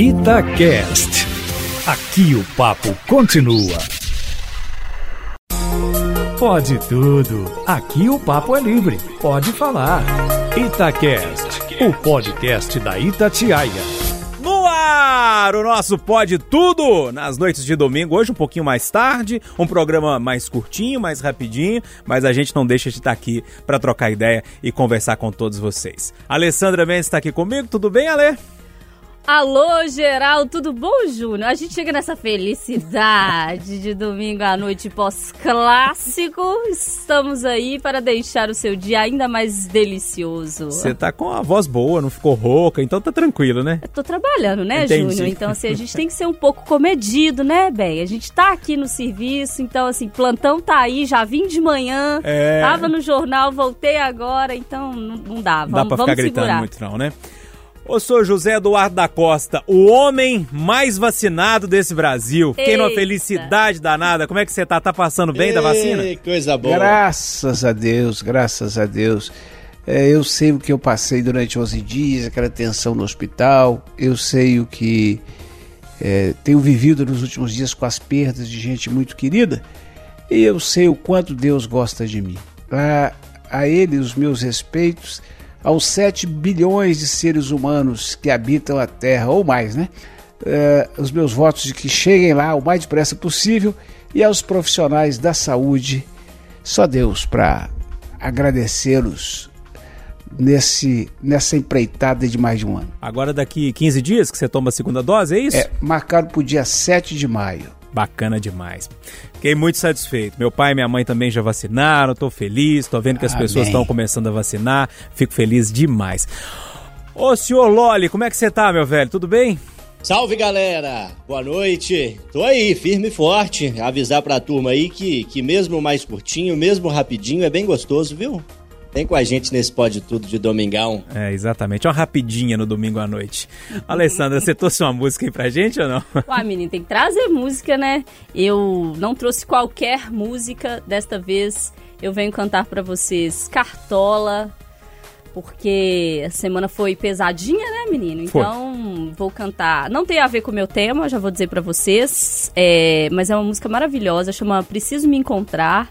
Itacast. Aqui o papo continua. Pode tudo. Aqui o papo é livre. Pode falar. Itacast, o podcast da Itatiaia. No ar, o nosso Pode Tudo, nas noites de domingo, hoje um pouquinho mais tarde, um programa mais curtinho, mais rapidinho, mas a gente não deixa de estar aqui para trocar ideia e conversar com todos vocês. Alessandra Mendes está aqui comigo, tudo bem, Ale? Alô, geral, tudo bom, Júnior? A gente chega nessa felicidade de domingo à noite pós-clássico. Estamos aí para deixar o seu dia ainda mais delicioso. Você tá com a voz boa, não ficou rouca, então tá tranquilo, né? Eu tô trabalhando, né, Júnior? Então, assim, a gente tem que ser um pouco comedido, né, bem? A gente tá aqui no serviço, então, assim, plantão tá aí, já vim de manhã, é... tava no jornal, voltei agora, então não, não dá. Vamos, dá pra ficar gritando segurar. muito não, né? Eu sou José Eduardo da Costa, o homem mais vacinado desse Brasil. Fiquei numa felicidade danada. Como é que você tá? Tá passando bem Ei, da vacina? Coisa boa. Graças a Deus, graças a Deus. É, eu sei o que eu passei durante 11 dias, aquela tensão no hospital. Eu sei o que é, tenho vivido nos últimos dias com as perdas de gente muito querida. E eu sei o quanto Deus gosta de mim. A, a Ele os meus respeitos aos 7 bilhões de seres humanos que habitam a Terra, ou mais, né? Uh, os meus votos de que cheguem lá o mais depressa possível e aos profissionais da saúde, só Deus para agradecê-los nesse nessa empreitada de mais de um ano. Agora daqui 15 dias que você toma a segunda dose, é isso? É, marcado para o dia 7 de maio. Bacana demais. Fiquei muito satisfeito. Meu pai e minha mãe também já vacinaram, tô feliz, tô vendo que as Amém. pessoas estão começando a vacinar, fico feliz demais. Ô senhor Loli, como é que você tá, meu velho? Tudo bem? Salve galera, boa noite. Tô aí, firme e forte. Avisar pra turma aí que, que mesmo mais curtinho, mesmo rapidinho, é bem gostoso, viu? Vem com a gente nesse Pode Tudo de Domingão. É, exatamente. Uma rapidinha no domingo à noite. Alessandra, você trouxe uma música aí pra gente ou não? Ué, menino, tem que trazer música, né? Eu não trouxe qualquer música. Desta vez eu venho cantar para vocês Cartola, porque a semana foi pesadinha, né, menino? Então vou cantar. Não tem a ver com o meu tema, já vou dizer para vocês, é... mas é uma música maravilhosa, chama Preciso Me Encontrar.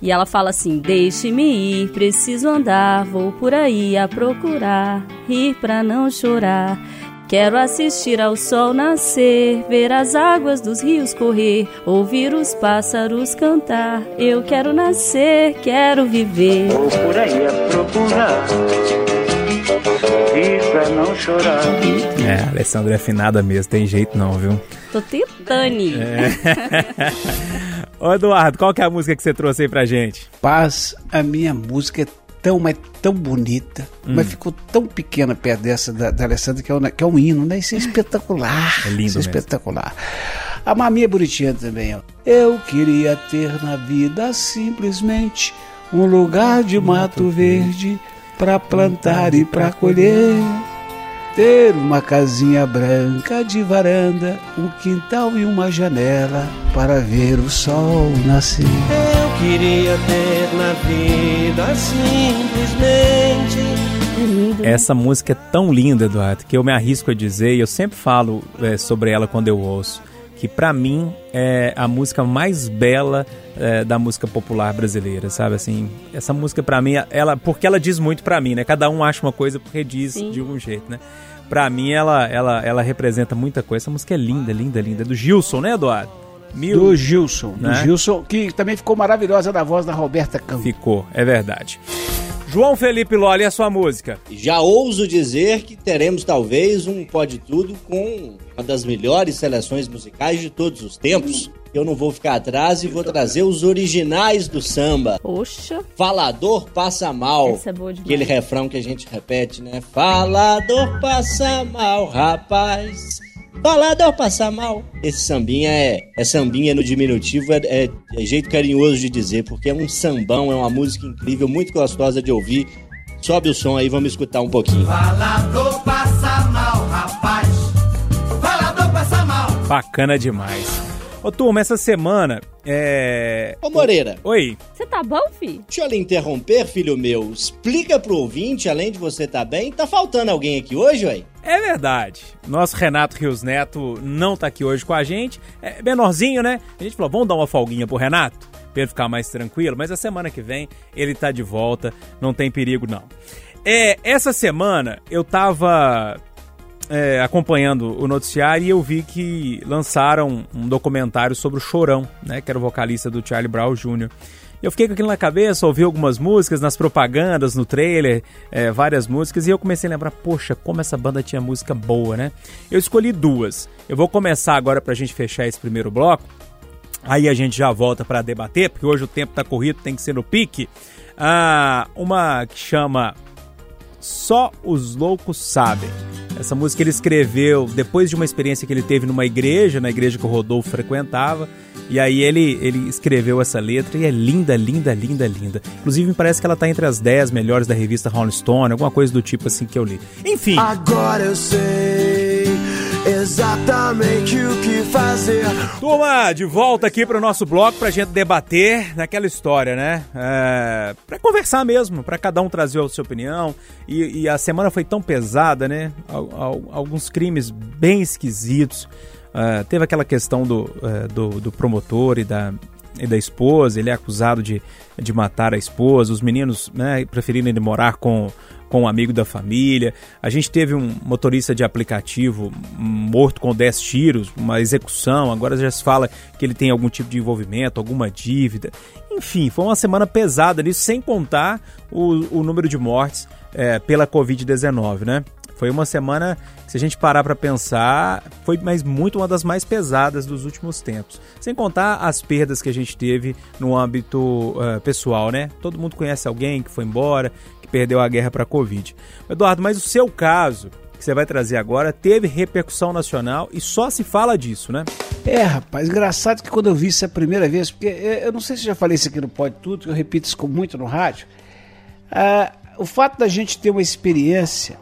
E ela fala assim: Deixe-me ir, preciso andar, vou por aí a procurar, rir pra não chorar. Quero assistir ao sol nascer, ver as águas dos rios correr, ouvir os pássaros cantar. Eu quero nascer, quero viver. Vou por aí a procurar, rir pra não chorar. É, a Alessandra é afinada mesmo, tem jeito não, viu? Tô tentando. É. Ô Eduardo, qual que é a música que você trouxe aí pra gente? Paz, a minha música é tão, mas tão bonita, hum. mas ficou tão pequena perto dessa da, da Alessandra, que é, um, que é um hino, né? Isso é espetacular. É lindo Isso é mesmo. espetacular. A Maminha Bonitinha também, ó. Eu queria ter na vida simplesmente um lugar de mato verde para plantar e para colher. Ter uma casinha branca de varanda, um quintal e uma janela para ver o sol nascer. Eu queria ter na vida simplesmente. Essa música é tão linda, Eduardo, que eu me arrisco a dizer, e eu sempre falo é, sobre ela quando eu ouço, que para mim é a música mais bela é, da música popular brasileira, sabe assim? Essa música para mim, ela porque ela diz muito para mim, né? Cada um acha uma coisa porque diz Sim. de um jeito, né? Pra mim ela, ela, ela representa muita coisa. Essa música é linda, linda, linda. É do Gilson, né, Eduardo? Mil, do Gilson, né? do Gilson, que também ficou maravilhosa na voz da Roberta Campos. Ficou, é verdade. João Felipe Loli, a sua música? Já ouso dizer que teremos talvez um Pode Tudo com uma das melhores seleções musicais de todos os tempos. Eu não vou ficar atrás e vou trazer os originais do samba. Poxa. Falador passa mal. Essa é boa demais. Aquele refrão que a gente repete, né? Falador passa mal, rapaz. Falador passa mal. Esse sambinha é, é sambinha no diminutivo, é, é, é jeito carinhoso de dizer, porque é um sambão, é uma música incrível, muito gostosa de ouvir. Sobe o som aí, vamos escutar um pouquinho. Falador passa mal, rapaz. Falador passa mal. Bacana demais. Ô, turma, essa semana é. Ô Moreira, Oi. Você tá bom, fi? deixa eu lhe interromper, filho meu. Explica pro ouvinte, além de você tá bem, tá faltando alguém aqui hoje, ué? É verdade. Nosso Renato Rios Neto não tá aqui hoje com a gente. É menorzinho, né? A gente falou, vamos dar uma folguinha pro Renato? Pra ele ficar mais tranquilo. Mas a semana que vem ele tá de volta. Não tem perigo, não. É, essa semana eu tava é, acompanhando o noticiário e eu vi que lançaram um documentário sobre o Chorão, né? Que era o vocalista do Charlie Brown Jr. Eu fiquei com aquilo na cabeça, ouvi algumas músicas nas propagandas, no trailer, é, várias músicas, e eu comecei a lembrar, poxa, como essa banda tinha música boa, né? Eu escolhi duas. Eu vou começar agora pra gente fechar esse primeiro bloco. Aí a gente já volta para debater, porque hoje o tempo tá corrido, tem que ser no pique. Ah, uma que chama Só os Loucos Sabem. Essa música ele escreveu depois de uma experiência que ele teve numa igreja, na igreja que o Rodolfo frequentava. E aí ele, ele escreveu essa letra e é linda, linda, linda, linda. Inclusive me parece que ela tá entre as 10 melhores da revista Rolling Stone, alguma coisa do tipo assim que eu li. Enfim, Agora eu sei exatamente o que fazer. Turma, de volta aqui para o nosso bloco pra gente debater naquela história, né? É, para conversar mesmo, para cada um trazer a sua opinião. E, e a semana foi tão pesada, né? Al- al- alguns crimes bem esquisitos. É, teve aquela questão do, é, do, do promotor e da, e da esposa, ele é acusado de, de matar a esposa, os meninos né, preferiram ir morar com, com um amigo da família. A gente teve um motorista de aplicativo morto com 10 tiros, uma execução, agora já se fala que ele tem algum tipo de envolvimento, alguma dívida. Enfim, foi uma semana pesada nisso, sem contar o, o número de mortes é, pela Covid-19, né? Foi uma semana se a gente parar para pensar, foi mais muito uma das mais pesadas dos últimos tempos. Sem contar as perdas que a gente teve no âmbito eh, pessoal, né? Todo mundo conhece alguém que foi embora, que perdeu a guerra para a Covid. Eduardo, mas o seu caso, que você vai trazer agora, teve repercussão nacional e só se fala disso, né? É, rapaz, engraçado que quando eu vi isso a primeira vez, porque eu não sei se já falei isso aqui no Pode Tudo, eu repito isso muito no rádio. Ah, o fato da gente ter uma experiência.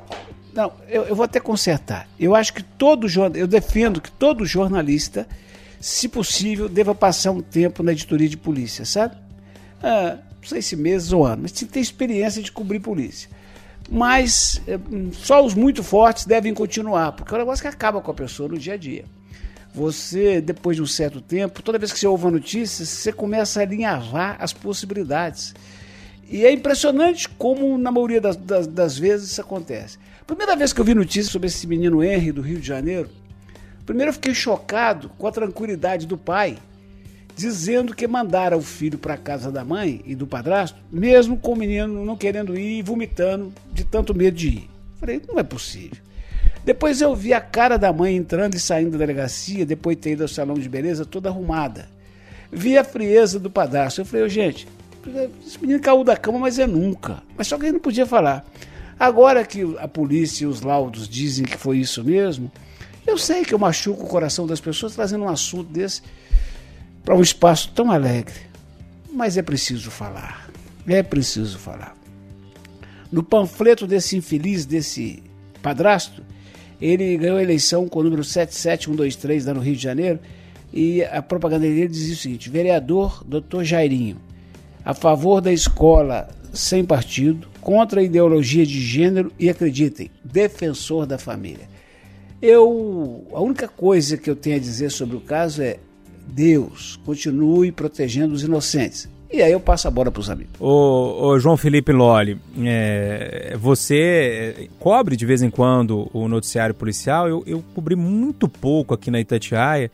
Não, eu, eu vou até consertar. Eu acho que todo jornalista, eu defendo que todo jornalista, se possível, deva passar um tempo na editoria de polícia, sabe? Ah, não sei se meses ou anos, mas tem ter experiência de cobrir polícia. Mas eh, só os muito fortes devem continuar, porque é um negócio que acaba com a pessoa no dia a dia você, depois de um certo tempo, toda vez que você ouve uma notícia, você começa a alinhavar as possibilidades. E é impressionante como, na maioria das, das, das vezes, isso acontece. Primeira vez que eu vi notícia sobre esse menino Henry do Rio de Janeiro, primeiro eu fiquei chocado com a tranquilidade do pai, dizendo que mandara o filho para a casa da mãe e do padrasto, mesmo com o menino não querendo ir e vomitando de tanto medo de ir. Falei, não é possível. Depois eu vi a cara da mãe entrando e saindo da delegacia, depois de ter ido ao salão de beleza toda arrumada. Vi a frieza do padrasto. Eu falei, oh, gente, esse menino caiu da cama, mas é nunca. Mas só que ele não podia falar. Agora que a polícia e os laudos dizem que foi isso mesmo, eu sei que eu machuco o coração das pessoas trazendo um assunto desse para um espaço tão alegre. Mas é preciso falar. É preciso falar. No panfleto desse infeliz, desse padrasto, ele ganhou a eleição com o número 77123 lá no Rio de Janeiro e a propaganda dele dizia o seguinte: vereador Dr. Jairinho, a favor da escola sem partido, contra a ideologia de gênero e acreditem, defensor da família. Eu, a única coisa que eu tenho a dizer sobre o caso é Deus continue protegendo os inocentes. E aí eu passo a bola para os amigos. Ô, João Felipe Lolli, é, você cobre de vez em quando o noticiário policial. Eu, eu cobri muito pouco aqui na Itatiaia.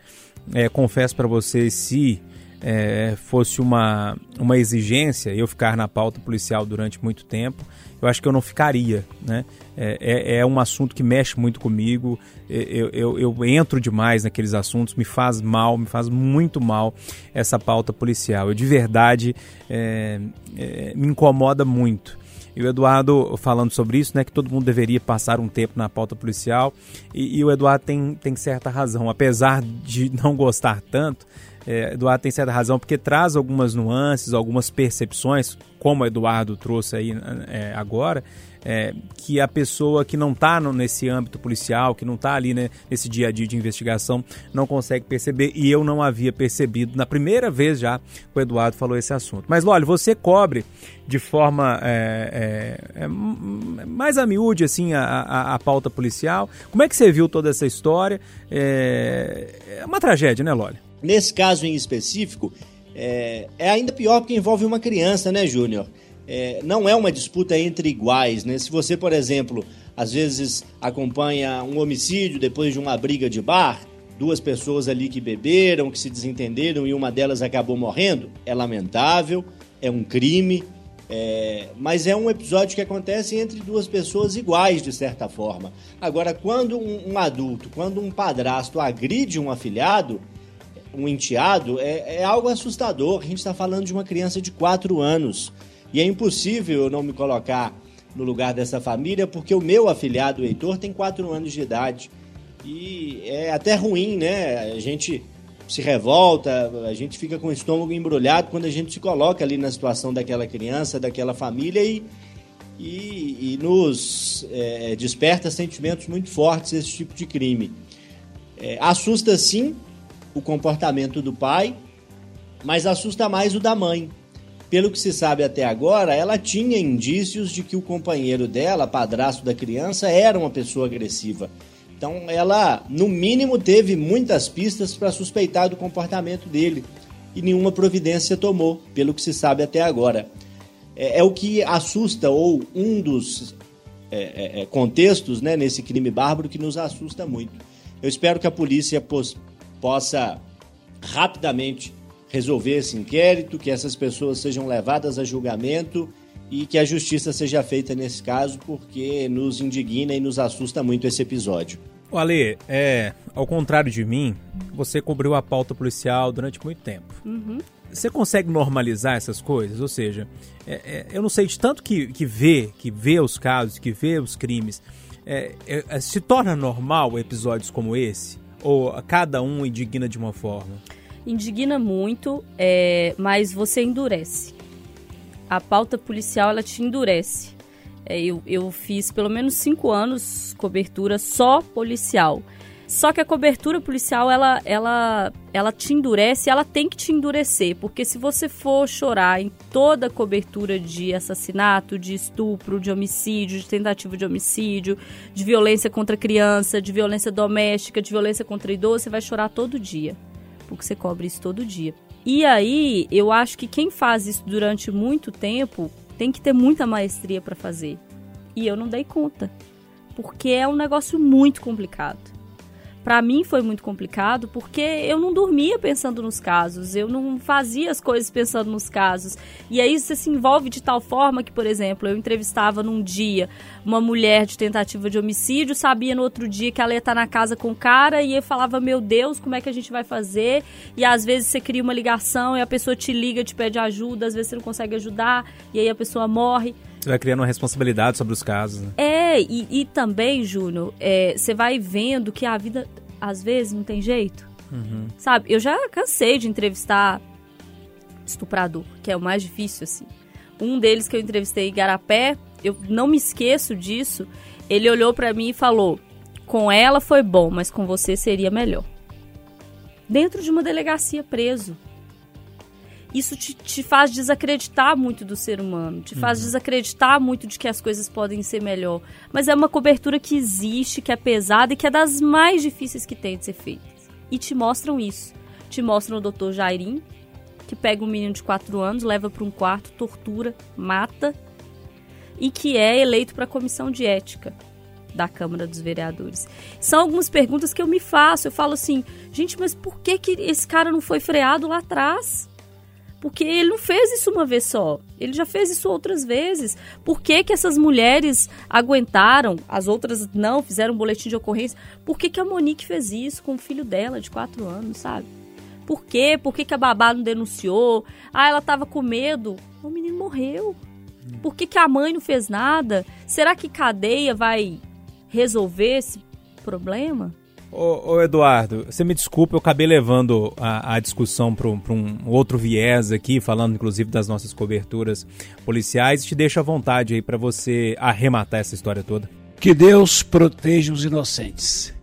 É, confesso para você, se é, fosse uma, uma exigência eu ficar na pauta policial durante muito tempo, eu acho que eu não ficaria. Né? É, é, é um assunto que mexe muito comigo. Eu, eu, eu, entro demais naqueles assuntos, me faz mal, me faz muito mal essa pauta policial. Eu de verdade é, é, me incomoda muito. E o Eduardo falando sobre isso, né, que todo mundo deveria passar um tempo na pauta policial. E, e o Eduardo tem, tem certa razão, apesar de não gostar tanto, é, Eduardo tem certa razão, porque traz algumas nuances, algumas percepções, como o Eduardo trouxe aí é, agora, é, que a pessoa que não está nesse âmbito policial, que não está ali né, nesse dia a dia de investigação, não consegue perceber. E eu não havia percebido na primeira vez já que o Eduardo falou esse assunto. Mas, olha, você cobre de forma é, é, é mais a miúde assim, a, a, a, pauta policial. Como é que você viu toda essa história? É, é uma tragédia, né, Loli? Nesse caso em específico, é, é ainda pior porque envolve uma criança, né, Júnior? É, não é uma disputa entre iguais, né? Se você, por exemplo, às vezes acompanha um homicídio depois de uma briga de bar, duas pessoas ali que beberam, que se desentenderam e uma delas acabou morrendo, é lamentável, é um crime, é, mas é um episódio que acontece entre duas pessoas iguais, de certa forma. Agora, quando um, um adulto, quando um padrasto agride um afilhado, um enteado, é, é algo assustador. A gente está falando de uma criança de 4 anos. E é impossível eu não me colocar no lugar dessa família, porque o meu afilhado, o Heitor, tem 4 anos de idade. E é até ruim, né? A gente se revolta, a gente fica com o estômago embrulhado quando a gente se coloca ali na situação daquela criança, daquela família e, e, e nos é, desperta sentimentos muito fortes esse tipo de crime. É, assusta sim o comportamento do pai, mas assusta mais o da mãe. Pelo que se sabe até agora, ela tinha indícios de que o companheiro dela, padrasto da criança, era uma pessoa agressiva. Então ela, no mínimo, teve muitas pistas para suspeitar do comportamento dele e nenhuma providência tomou, pelo que se sabe até agora. É, é o que assusta, ou um dos é, é, é contextos né, nesse crime bárbaro que nos assusta muito. Eu espero que a polícia possa rapidamente resolver esse inquérito, que essas pessoas sejam levadas a julgamento e que a justiça seja feita nesse caso, porque nos indigna e nos assusta muito esse episódio. O Ale, é, ao contrário de mim, você cobriu a pauta policial durante muito tempo. Uhum. Você consegue normalizar essas coisas? Ou seja, é, é, eu não sei de tanto que, que vê, que vê os casos, que vê os crimes, é, é se torna normal episódios como esse? Ou cada um indigna de uma forma? Indigna muito, é, mas você endurece. A pauta policial, ela te endurece. É, eu, eu fiz pelo menos cinco anos cobertura só policial. Só que a cobertura policial, ela, ela, ela te endurece, ela tem que te endurecer, porque se você for chorar em toda a cobertura de assassinato, de estupro, de homicídio, de tentativa de homicídio, de violência contra criança, de violência doméstica, de violência contra idoso, você vai chorar todo dia, porque você cobre isso todo dia. E aí, eu acho que quem faz isso durante muito tempo tem que ter muita maestria para fazer. E eu não dei conta, porque é um negócio muito complicado para mim foi muito complicado porque eu não dormia pensando nos casos, eu não fazia as coisas pensando nos casos. E aí você se envolve de tal forma que, por exemplo, eu entrevistava num dia uma mulher de tentativa de homicídio, sabia no outro dia que ela ia estar na casa com o cara e eu falava: "Meu Deus, como é que a gente vai fazer?" E às vezes você cria uma ligação e a pessoa te liga, te pede ajuda, às vezes você não consegue ajudar e aí a pessoa morre. Você vai criando uma responsabilidade sobre os casos. Né? É, e, e também, Júnior, é, você vai vendo que a vida, às vezes, não tem jeito. Uhum. Sabe, eu já cansei de entrevistar estuprador, que é o mais difícil, assim. Um deles que eu entrevistei em Garapé, eu não me esqueço disso, ele olhou para mim e falou: com ela foi bom, mas com você seria melhor. Dentro de uma delegacia preso isso te, te faz desacreditar muito do ser humano, te faz uhum. desacreditar muito de que as coisas podem ser melhor. Mas é uma cobertura que existe, que é pesada e que é das mais difíceis que tem de ser feita. E te mostram isso. Te mostram o Dr. Jairim, que pega um menino de 4 anos, leva para um quarto, tortura, mata e que é eleito para a comissão de ética da Câmara dos Vereadores. São algumas perguntas que eu me faço. Eu falo assim, gente, mas por que, que esse cara não foi freado lá atrás? Porque ele não fez isso uma vez só. Ele já fez isso outras vezes. Por que, que essas mulheres aguentaram, as outras não, fizeram um boletim de ocorrência? Por que, que a Monique fez isso com o filho dela de 4 anos, sabe? Por quê? Por que, que a babá não denunciou? Ah, ela tava com medo. O menino morreu. Por que, que a mãe não fez nada? Será que cadeia vai resolver esse problema? Ô, ô, Eduardo, você me desculpa, eu acabei levando a, a discussão para um, um, outro viés aqui, falando inclusive das nossas coberturas policiais. Te deixo à vontade aí para você arrematar essa história toda. Que Deus proteja os inocentes.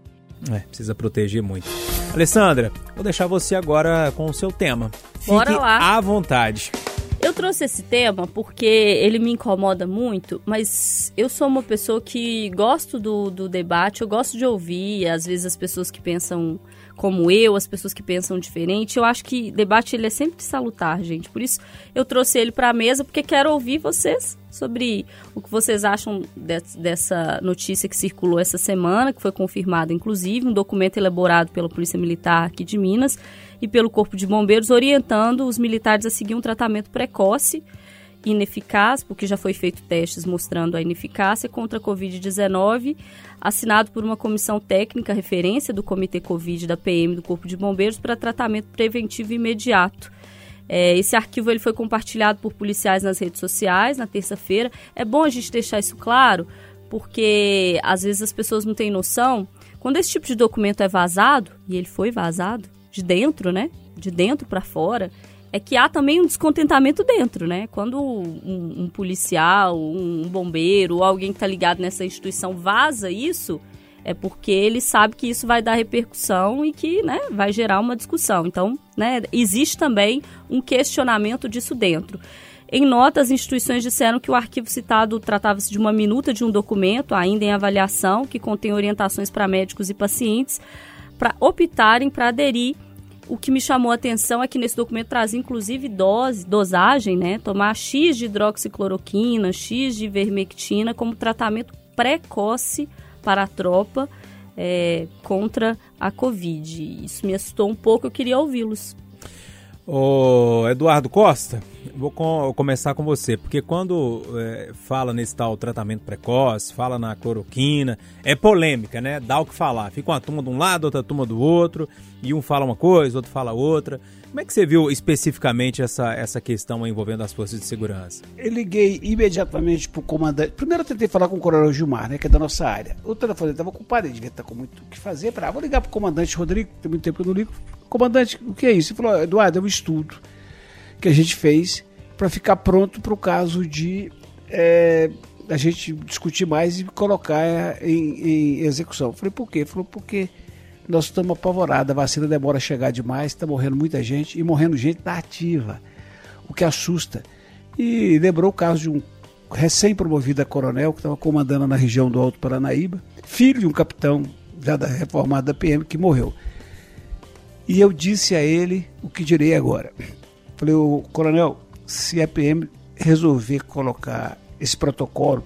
É, precisa proteger muito. Alessandra, vou deixar você agora com o seu tema. Fique Bora lá. à vontade. Eu trouxe esse tema porque ele me incomoda muito, mas eu sou uma pessoa que gosto do, do debate, eu gosto de ouvir, às vezes as pessoas que pensam como eu, as pessoas que pensam diferente. Eu acho que debate ele é sempre salutar, gente. Por isso eu trouxe ele para a mesa porque quero ouvir vocês sobre o que vocês acham de, dessa notícia que circulou essa semana, que foi confirmada inclusive um documento elaborado pela Polícia Militar aqui de Minas e pelo Corpo de Bombeiros orientando os militares a seguir um tratamento precoce ineficaz, porque já foi feito testes mostrando a ineficácia contra a Covid-19, assinado por uma comissão técnica referência do Comitê Covid da PM do Corpo de Bombeiros para tratamento preventivo imediato. É, esse arquivo ele foi compartilhado por policiais nas redes sociais na terça-feira. É bom a gente deixar isso claro, porque às vezes as pessoas não têm noção. Quando esse tipo de documento é vazado, e ele foi vazado, de dentro, né? De dentro para fora, é que há também um descontentamento dentro, né? Quando um, um policial, um, bombeiro alguém que está ligado nessa instituição vaza isso, é porque ele sabe que isso vai dar repercussão e que né, vai gerar uma discussão. Então, né, existe também um questionamento disso dentro. Em nota, as instituições disseram que o arquivo citado tratava-se de uma minuta de um documento, ainda em avaliação, que contém orientações para médicos e pacientes para optarem para aderir o que me chamou a atenção é que nesse documento traz inclusive dose, dosagem, né? Tomar X de hidroxicloroquina, X de vermectina como tratamento precoce para a tropa é, contra a Covid. Isso me assustou um pouco, eu queria ouvi-los. Ô, Eduardo Costa, vou com, começar com você, porque quando é, fala nesse tal tratamento precoce, fala na cloroquina, é polêmica, né? Dá o que falar. Fica uma turma de um lado, outra turma do outro, e um fala uma coisa, outro fala outra. Como é que você viu especificamente essa, essa questão envolvendo as forças de segurança? Eu liguei imediatamente pro comandante. Primeiro eu tentei falar com o coronel Gilmar, né, que é da nossa área. O telefone estava ocupado, ele devia estar com muito o que fazer. Falei, ah, vou ligar pro comandante Rodrigo, tem muito tempo que eu não ligo. Comandante, o que é isso? Ele falou, Eduardo, é um estudo que a gente fez para ficar pronto para o caso de é, a gente discutir mais e colocar em, em execução. Falei, por quê? Falou, porque nós estamos apavorados, a vacina demora a chegar demais, está morrendo muita gente e morrendo gente na ativa, o que assusta. E lembrou o caso de um recém-promovido a coronel que estava comandando na região do Alto Paranaíba, filho de um capitão já da reformada da PM que morreu. E eu disse a ele o que direi agora. Falei, o coronel, se a PM resolver colocar esse protocolo,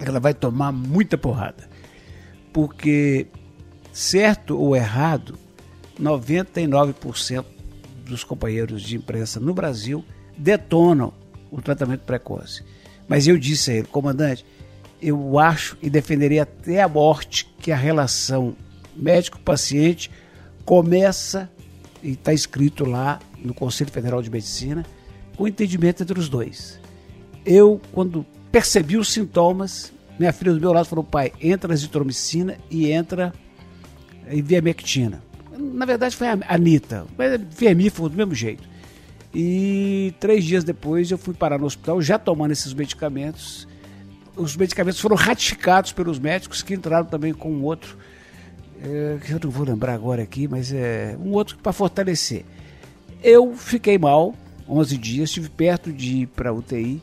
ela vai tomar muita porrada. Porque certo ou errado, 99% dos companheiros de imprensa no Brasil detonam o tratamento precoce. Mas eu disse a ele, comandante, eu acho e defenderia até a morte que a relação médico-paciente começa, e está escrito lá no Conselho Federal de Medicina, o entendimento entre os dois. Eu, quando percebi os sintomas, minha filha do meu lado falou, pai, entra azitromicina e entra e vermectina. Na verdade foi a Anitta, mas vermífugo do mesmo jeito. E três dias depois eu fui parar no hospital já tomando esses medicamentos. Os medicamentos foram ratificados pelos médicos que entraram também com um outro, é, que eu não vou lembrar agora aqui, mas é um outro para fortalecer. Eu fiquei mal 11 dias, estive perto de ir para UTI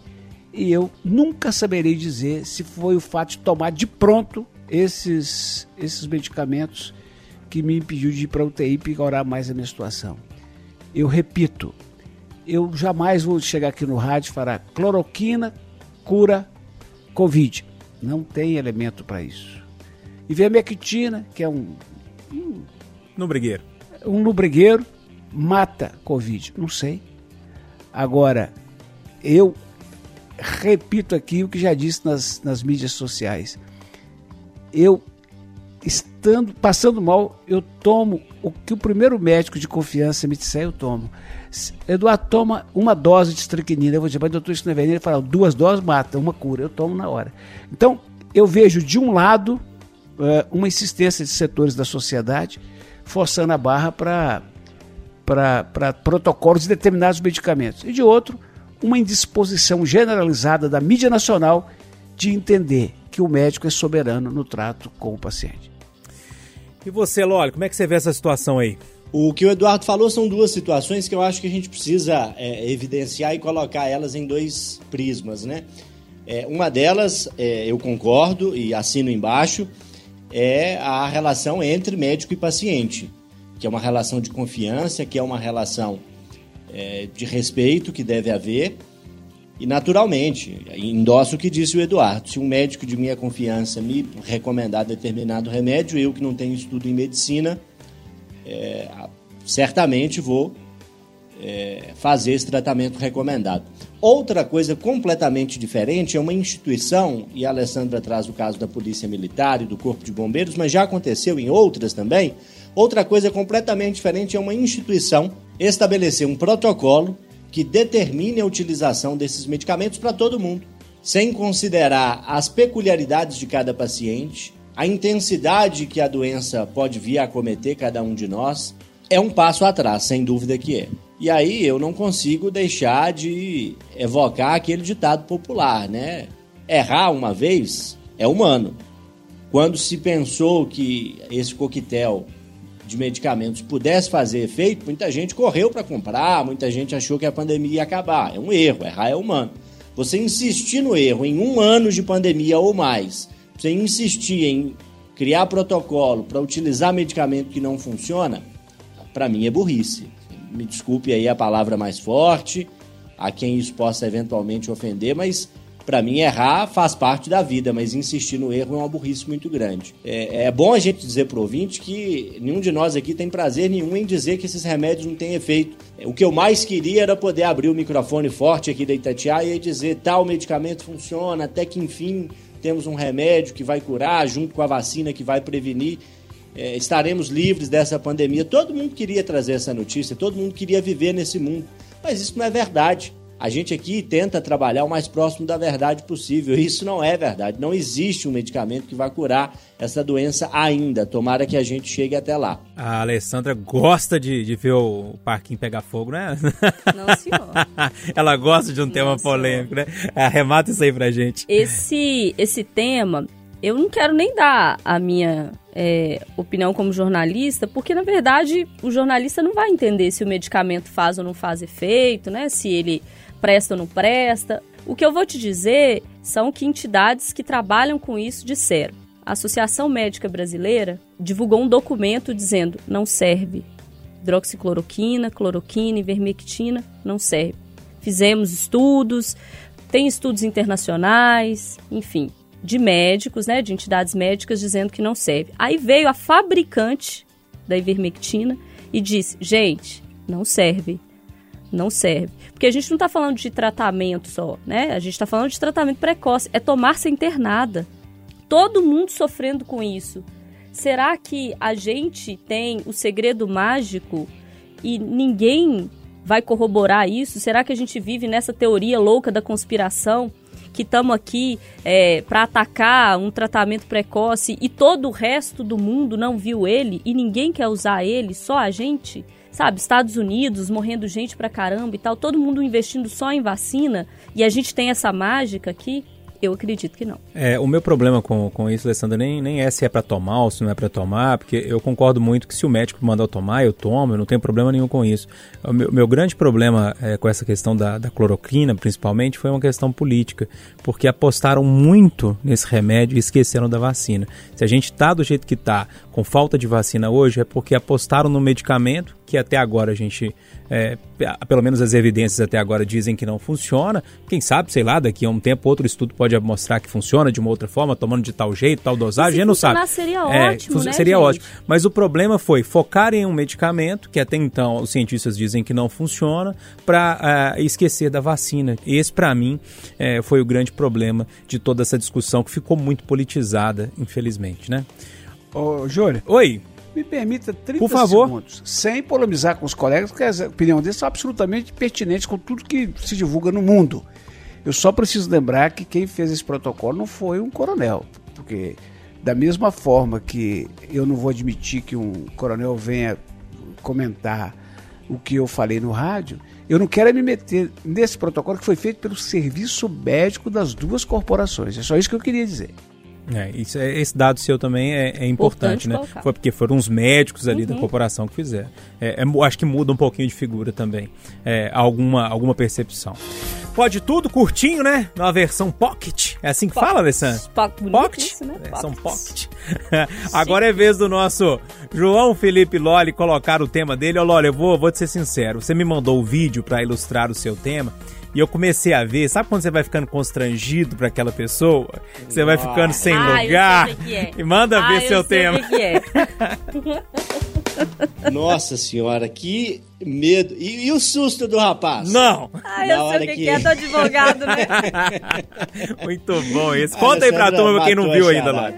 e eu nunca saberei dizer se foi o fato de tomar de pronto esses, esses medicamentos que me impediu de ir para a UTI e piorar mais a minha situação. Eu repito, eu jamais vou chegar aqui no rádio e falar cloroquina cura Covid. Não tem elemento para isso. E vermectina, que é um, um nubrigueiro. Um nubrigueiro mata Covid. Não sei. Agora, eu repito aqui o que já disse nas, nas mídias sociais. Eu estando passando mal, eu tomo o que o primeiro médico de confiança me disser, eu tomo. Eduardo toma uma dose de estricnina. Eu vou dizer, mas doutor, isso não é veneno. Ele fala, duas doses mata, uma cura. Eu tomo na hora. Então, eu vejo de um lado uh, uma insistência de setores da sociedade forçando a barra para para protocolos de determinados medicamentos. E de outro, uma indisposição generalizada da mídia nacional de entender que o médico é soberano no trato com o paciente. E você, Loli, como é que você vê essa situação aí? O que o Eduardo falou são duas situações que eu acho que a gente precisa é, evidenciar e colocar elas em dois prismas, né? É, uma delas, é, eu concordo e assino embaixo, é a relação entre médico e paciente, que é uma relação de confiança, que é uma relação é, de respeito que deve haver. E naturalmente, endosso o que disse o Eduardo. Se um médico de minha confiança me recomendar determinado remédio, eu que não tenho estudo em medicina, é, certamente vou é, fazer esse tratamento recomendado. Outra coisa completamente diferente é uma instituição, e a Alessandra traz o caso da Polícia Militar e do Corpo de Bombeiros, mas já aconteceu em outras também. Outra coisa completamente diferente é uma instituição estabelecer um protocolo que determine a utilização desses medicamentos para todo mundo, sem considerar as peculiaridades de cada paciente, a intensidade que a doença pode vir a acometer cada um de nós, é um passo atrás, sem dúvida que é. E aí eu não consigo deixar de evocar aquele ditado popular, né? Errar uma vez é humano. Quando se pensou que esse coquetel medicamentos pudesse fazer efeito, muita gente correu para comprar, muita gente achou que a pandemia ia acabar. É um erro, errar é humano. Você insistir no erro em um ano de pandemia ou mais, você insistir em criar protocolo para utilizar medicamento que não funciona, para mim é burrice. Me desculpe aí a palavra mais forte, a quem isso possa eventualmente ofender, mas para mim, errar faz parte da vida, mas insistir no erro é uma burrice muito grande. É, é bom a gente dizer pro ouvinte que nenhum de nós aqui tem prazer nenhum em dizer que esses remédios não têm efeito. O que eu mais queria era poder abrir o microfone forte aqui da Itatiaia e dizer tal medicamento funciona, até que enfim temos um remédio que vai curar, junto com a vacina que vai prevenir. É, estaremos livres dessa pandemia. Todo mundo queria trazer essa notícia, todo mundo queria viver nesse mundo. Mas isso não é verdade. A gente aqui tenta trabalhar o mais próximo da verdade possível. Isso não é verdade. Não existe um medicamento que vai curar essa doença ainda. Tomara que a gente chegue até lá. A Alessandra gosta de, de ver o parquinho pegar fogo, né? Não, senhor. Ela gosta de um não, tema polêmico, senhor. né? Arremata isso aí pra gente. Esse, esse tema, eu não quero nem dar a minha é, opinião como jornalista, porque na verdade o jornalista não vai entender se o medicamento faz ou não faz efeito, né? Se ele presta ou não presta. O que eu vou te dizer são que entidades que trabalham com isso disseram. A Associação Médica Brasileira divulgou um documento dizendo não serve. Hidroxicloroquina, cloroquina, ivermectina não serve. Fizemos estudos, tem estudos internacionais, enfim, de médicos, né, de entidades médicas dizendo que não serve. Aí veio a fabricante da ivermectina e disse: gente, não serve não serve. Porque a gente não está falando de tratamento só, né? A gente está falando de tratamento precoce. É tomar ser internada. Todo mundo sofrendo com isso. Será que a gente tem o segredo mágico e ninguém vai corroborar isso? Será que a gente vive nessa teoria louca da conspiração? Que estamos aqui é, para atacar um tratamento precoce e todo o resto do mundo não viu ele e ninguém quer usar ele, só a gente? Sabe, Estados Unidos morrendo gente pra caramba e tal, todo mundo investindo só em vacina e a gente tem essa mágica aqui, eu acredito que não. É, o meu problema com, com isso, Alessandra, nem, nem é se é para tomar ou se não é para tomar, porque eu concordo muito que se o médico mandar eu tomar, eu tomo, eu não tenho problema nenhum com isso. O meu, meu grande problema é, com essa questão da, da cloroquina, principalmente, foi uma questão política, porque apostaram muito nesse remédio e esqueceram da vacina. Se a gente tá do jeito que tá, com falta de vacina hoje, é porque apostaram no medicamento que até agora a gente, é, pelo menos as evidências até agora dizem que não funciona. Quem sabe, sei lá, daqui a um tempo outro estudo pode mostrar que funciona de uma outra forma, tomando de tal jeito, tal dosagem, não sabe. seria é, ótimo, né, Seria gente? ótimo. Mas o problema foi focar em um medicamento que até então os cientistas dizem que não funciona, para uh, é, esquecer da vacina. E esse, para mim, é, foi o grande problema de toda essa discussão que ficou muito politizada, infelizmente, né? Ô, Júlio. Oi. Me permita 30 Por favor. segundos, sem polemizar com os colegas, porque a opinião deles são absolutamente pertinentes com tudo que se divulga no mundo. Eu só preciso lembrar que quem fez esse protocolo não foi um coronel, porque Da mesma forma que eu não vou admitir que um coronel venha comentar o que eu falei no rádio, eu não quero me meter nesse protocolo que foi feito pelo serviço médico das duas corporações. É só isso que eu queria dizer. É, isso, é, esse dado seu também é, é importante, Importante né? colocar. Foi porque foram os médicos ali da Uhum. corporação que fizeram. É, é, acho que muda um pouquinho de figura também. É, alguma, alguma percepção. Pode tudo, curtinho, né? Na versão Pocket. É assim que fala, Alessandro? Pocket, Pocket? isso, né? Versão. Pocket. Agora é vez do nosso João Felipe Loli colocar o tema dele. Loli, eu vou, vou te ser sincero. Você me mandou o vídeo para ilustrar o seu tema. E eu comecei a ver, sabe quando você vai ficando constrangido para aquela pessoa? Você vai ficando sem Ah, eu sei lugar. é. E manda Ah, ver eu seu sei tema. O que que é. Nossa senhora, que medo. E, e o susto do rapaz? Não! Ah, Na eu sei hora o que, que- que é do advogado, né? Muito bom esse. Conta aí pra Alessandra turma, pra quem não viu ainda lá.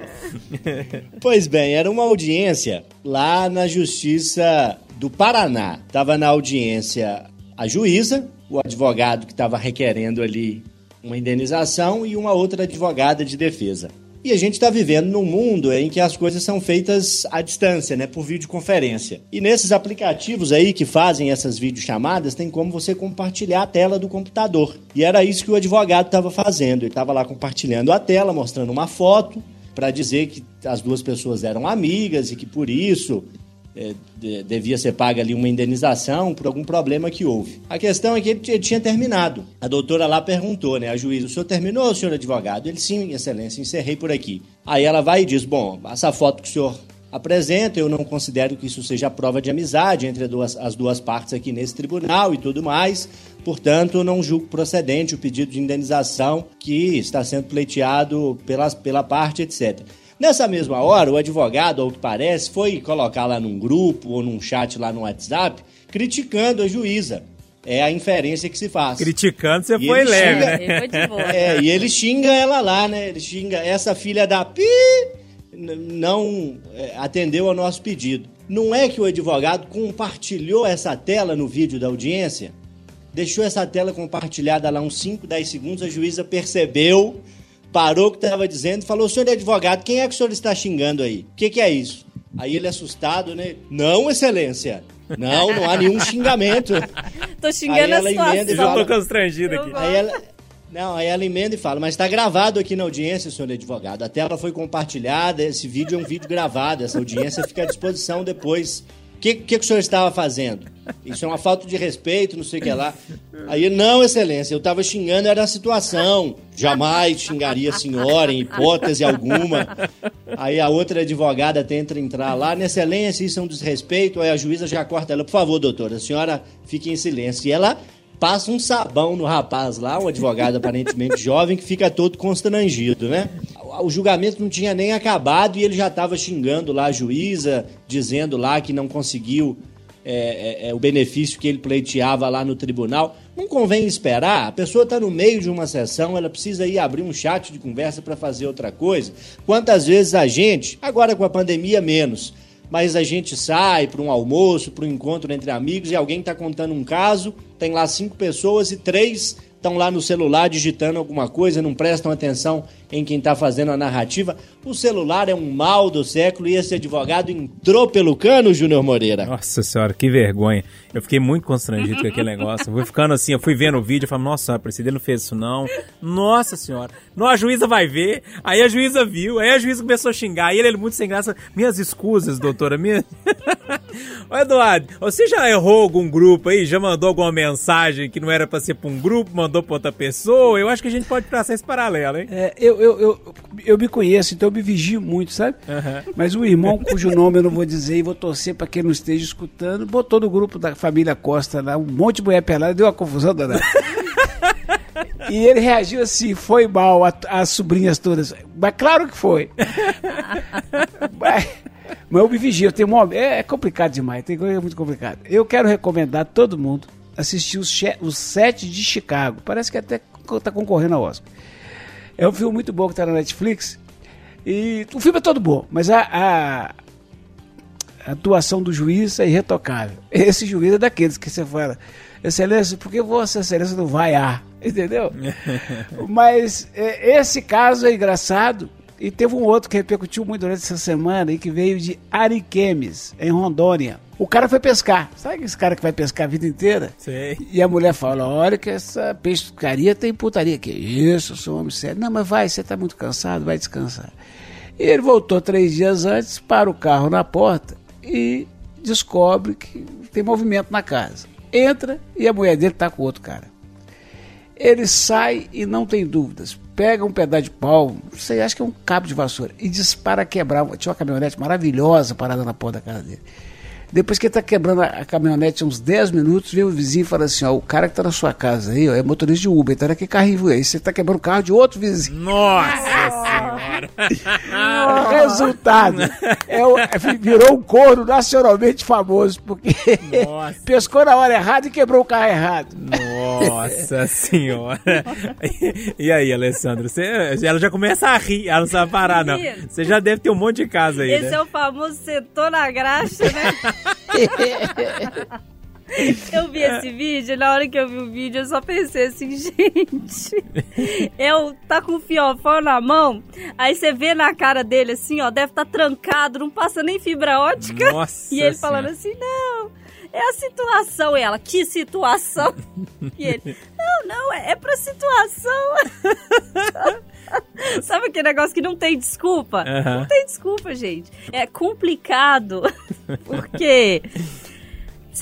Pois bem, era uma audiência lá na Justiça do Paraná. Tava na audiência a juíza, o advogado que estava requerendo ali uma indenização e uma outra advogada de defesa. E a gente está vivendo num mundo em que as coisas são feitas à distância, né, por videoconferência. E nesses aplicativos aí que fazem essas videochamadas, tem como você compartilhar a tela do computador. E era isso que o advogado estava fazendo. Ele estava lá compartilhando a tela, mostrando uma foto para dizer que as duas pessoas eram amigas e que por isso é, de- devia ser paga ali uma indenização por algum problema que houve. A questão é que ele, tinha terminado. A doutora lá perguntou, né? A juíza, o senhor terminou, senhor advogado? Ele, sim, excelência, encerrei por aqui. Aí ela vai e diz, bom, essa foto que o senhor apresenta, eu não considero que isso seja prova de amizade entre as duas, as duas partes aqui nesse tribunal e tudo mais. Portanto, não julgo procedente o pedido de indenização que está sendo pleiteado pela, pela parte, etc. Nessa mesma hora, o advogado, ao que parece, foi colocar lá num grupo ou num chat lá no WhatsApp, criticando a juíza. É a inferência que se faz. Criticando, você E foi ele leve, xinga- né? Ele foi de boa. É, e ele xinga ela lá, né? Ele xinga essa filha da pi não é, atendeu ao nosso pedido. Não é que o advogado compartilhou essa tela no vídeo da audiência? Deixou essa tela compartilhada lá uns 5, 10 segundos, a juíza percebeu, parou o que estava dizendo e falou: senhor advogado, quem é que o senhor está xingando aí? O que, que é isso? Aí ele assustado, né? Não, excelência. Não, não há nenhum xingamento. Tô xingando Aí a ela emenda e Eu situação. tô constrangido aqui. Aí ela, não, aí ela emenda e fala, mas está gravado aqui na audiência, senhor advogado. A tela foi compartilhada, esse vídeo é um vídeo gravado, essa audiência fica à disposição depois. O que, que, que o senhor estava fazendo? Isso é uma falta de respeito, não sei o que lá. Aí, não, excelência, eu estava xingando, era a situação. Jamais xingaria a senhora, em hipótese alguma. Aí a outra advogada tenta entrar lá, excelência, isso é um desrespeito. Aí a juíza já corta ela, por favor, doutora, a senhora fique em silêncio. E ela passa um sabão no rapaz lá, um advogado aparentemente jovem, que fica todo constrangido, né? O julgamento não tinha nem acabado e ele já estava xingando lá a juíza, dizendo lá que não conseguiu é, é, é, o benefício que ele pleiteava lá no tribunal. Não convém esperar, a pessoa está no meio de uma sessão, ela precisa ir abrir um chat de conversa para fazer outra coisa. Quantas vezes a gente, agora com a pandemia menos, mas a gente sai para um almoço, para um encontro entre amigos e alguém está contando um caso, tem lá cinco pessoas e três estão lá no celular digitando alguma coisa, não prestam atenção em quem está fazendo a narrativa. O celular é um mal do século e esse advogado entrou pelo cano, Júnior Moreira. Nossa senhora, que vergonha. Eu fiquei muito constrangido com aquele negócio. Eu fui ficando assim, eu fui vendo o vídeo e falei, nossa, a Priscila não fez isso não. Nossa senhora. Não, a juíza vai ver. Aí a juíza viu, aí a juíza começou a xingar. E ele, ele muito sem graça. Minhas escusas, doutora, minha... Ô Eduardo, você já errou algum grupo aí? Já mandou alguma mensagem que não era pra ser pra um grupo, mandou pra outra pessoa? Eu acho que a gente pode traçar esse paralelo, hein? É, eu, eu, eu, eu me conheço, então eu me vigio muito, sabe? Mas o irmão, cujo nome eu não vou dizer e vou torcer para quem não esteja escutando, botou no grupo da família Costa lá um monte de mulher pelada, deu uma confusão danada. E ele reagiu assim, foi mal, as sobrinhas todas. Mas claro que foi. mas, mas eu me vigio, eu tenho uma, é, é complicado demais, tem coisa muito complicada. Eu quero recomendar a todo mundo assistir os, os sete de Chicago. Parece que até está concorrendo ao Oscar. É um filme muito bom que está na Netflix. E o filme é todo bom, mas a, a, a atuação do juiz é irretocável. Esse juiz é daqueles que você fala, Excelência, por que Vossa Excelência não vai ar? Entendeu? mas é, esse caso é engraçado E teve um outro que repercutiu muito durante essa semana e que veio de Ariquemes, em Rondônia. O cara foi pescar. Sabe esse cara que vai pescar a vida inteira? Sei. E a mulher fala: Olha, que essa pescaria tem putaria. Que isso, eu sou um homem sério. Não, mas vai, você está muito cansado, vai descansar. E ele voltou três dias antes, para o carro na porta e descobre que tem movimento na casa. Entra e a mulher dele está com outro cara. Ele sai e não tem dúvidas. Pega um pedaço de pau, não sei, acho que é um cabo de vassoura, e dispara a quebrar. Tinha uma caminhonete maravilhosa parada na porta da casa dele. Depois que ele está quebrando a caminhonete uns 10 minutos, vem o vizinho e fala assim: ó, o cara que está na sua casa aí, ó, é motorista de Uber, tá naquele carrinho aí, você está quebrando o carro de outro vizinho. Nossa senhora! Resultado, é o- é, virou um corno nacionalmente famoso, porque Nossa. pescou na hora errada e quebrou o carro errado. Nossa senhora! E aí, Alessandro? Você, ela já começa a rir, ela não sabe parar, não. Você já deve ter um monte de casa aí, Esse né? é o famoso setor na graxa, né? Eu vi esse vídeo, na hora que eu vi o vídeo, eu só pensei assim, gente, eu tá com o fiofó na mão, aí você vê na cara dele assim, ó, deve estar trancado, não passa nem fibra ótica. Nossa E ele Senhora. falando assim, não, é a situação. E ela, que situação? E ele, não, não, é, é pra situação. Sabe aquele negócio que não tem desculpa? Não tem desculpa, gente. É complicado, porque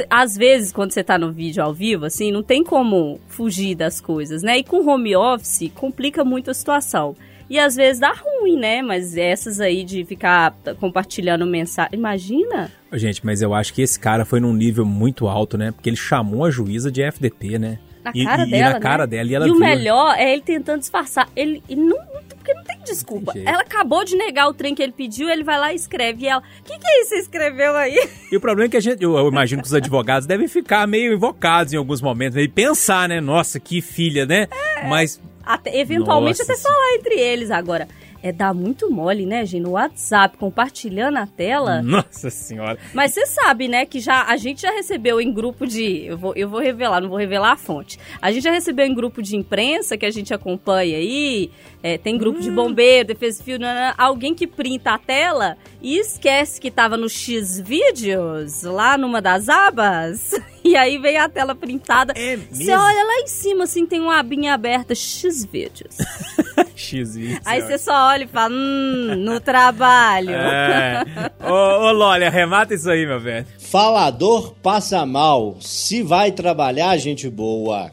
às vezes, quando você tá no vídeo ao vivo, assim, não tem como fugir das coisas, né? E com home office, complica muito a situação. E às vezes dá ruim, né? Mas essas aí de ficar compartilhando mensagem. Imagina? Gente, mas eu acho que esse cara foi num nível muito alto, né? Porque ele chamou a juíza de FDP, né? Na E- cara e, dela. E na cara né? dela. E ela e o viu. melhor é ele tentando disfarçar. Ele, ele não. Não desculpa. Ela acabou de negar o trem que ele pediu, ele vai lá e escreve. E ela. O que, que é isso que você escreveu aí? E o problema é que a gente, eu, eu imagino que os advogados devem ficar meio invocados em alguns momentos, né? e pensar, né? Nossa, que filha, né? Mas Até- eventualmente Nossa até falar entre eles agora. É dar muito mole, né, gente? No WhatsApp, compartilhando a tela. Nossa senhora. Mas você sabe, né, que já a gente já recebeu em grupo de. Eu vou, eu vou revelar, não vou revelar a fonte. A gente já recebeu em grupo de imprensa que a gente acompanha aí. é, tem grupo de bombeiro, defesa civil, nanana, alguém que printa a tela e esquece que tava no X vídeos, lá numa das abas. E aí vem a tela printada. É Você mesmo? olha lá em cima, assim, tem uma abinha aberta, X vídeos. X vídeos. Aí você só olha e fala, hum, no trabalho. É. Ô, ô arremata isso aí, meu velho. Falador passa mal. Se vai trabalhar, gente boa.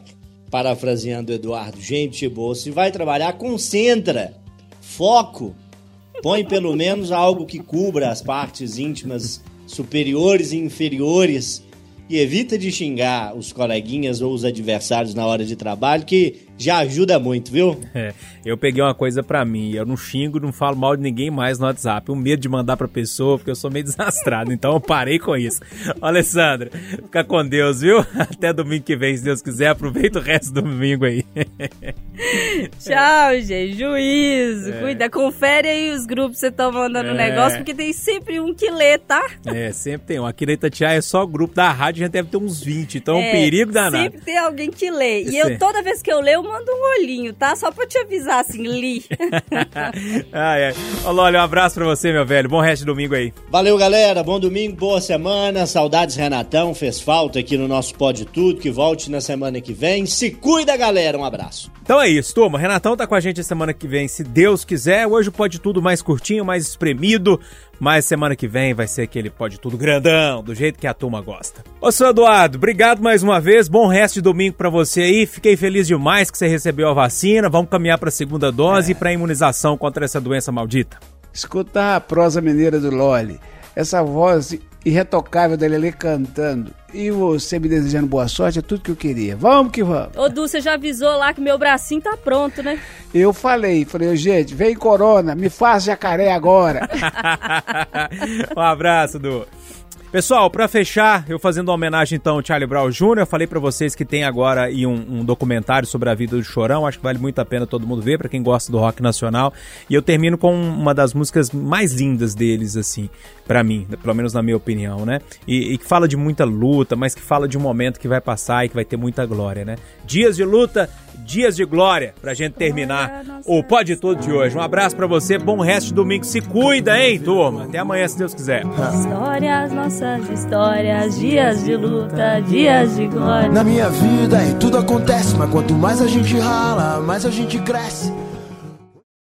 Parafraseando o Eduardo, gente boa. Se vai trabalhar, concentra. Foco. Põe pelo menos algo que cubra as partes íntimas superiores e inferiores. E evita de xingar os coleguinhas ou os adversários na hora de trabalho, que já ajuda muito, viu? É, eu peguei uma coisa pra mim, eu não xingo, não falo mal de ninguém mais no WhatsApp. O medo de mandar pra pessoa, porque eu sou meio desastrado, então eu parei com isso. Ô, Alessandra, fica com Deus, viu? Até domingo que vem, se Deus quiser. Aproveita o resto do domingo aí. Tchau, gente. Juízo. Cuida, confere aí os grupos que você tá mandando É. negócio, porque tem sempre um que lê, tá? É, sempre tem um. Aqui na Itatiaia é só grupo da rádio, já deve ter uns 20, então é um É, perigo danado. Sempre tem alguém que lê. E eu, toda vez que eu leio, eu mando um olhinho, tá? Só pra te avisar, assim, li. ai, ai. Ô, Lolly, um abraço pra você, meu velho. Bom resto de domingo aí. Valeu, galera. Bom domingo, boa semana. Saudades, Renatão. Fez falta aqui no nosso Pode Tudo. Que volte na semana que vem. Se cuida, galera. Um abraço. Então é isso, turma. Renatão tá com a gente semana que vem, se Deus quiser. Hoje pode tudo mais curtinho, mais espremido. Mas semana que vem vai ser aquele pode tudo grandão, do jeito que a turma gosta. Ô, seu Eduardo, obrigado mais uma vez. Bom resto de domingo pra você aí. Fiquei feliz demais que você recebeu a vacina. Vamos caminhar pra segunda dose e pra imunização contra essa doença maldita. Escutar a prosa mineira do Loli, essa voz irretocável da Lelê cantando e você me desejando boa sorte é tudo que eu queria. Vamos que vamos. Ô, Du, você já avisou lá que meu bracinho tá pronto, né? Eu falei, falei, gente, vem corona, me faz jacaré agora. um abraço, Du. Pessoal, para fechar, eu fazendo uma homenagem então ao Charlie Brown Jr., eu falei para vocês que tem agora aí um, um, documentário sobre a vida do Chorão, acho que vale muito a pena todo mundo ver, para quem gosta do rock nacional. E eu termino com uma das músicas mais lindas deles, assim, para mim, pelo menos na minha opinião, né? E, e, que fala de muita luta, mas que fala de um momento que vai passar e que vai ter muita glória, né? Dias de luta, dias de glória, pra gente terminar o Pode Tudo de hoje. Um abraço para você, bom resto de domingo, se cuida, hein, turma? Até amanhã, se Deus quiser. Histórias, nossas histórias, dias de luta, dias de glória. Na minha vida, tudo acontece, mas quanto mais a gente rala, mais a gente cresce.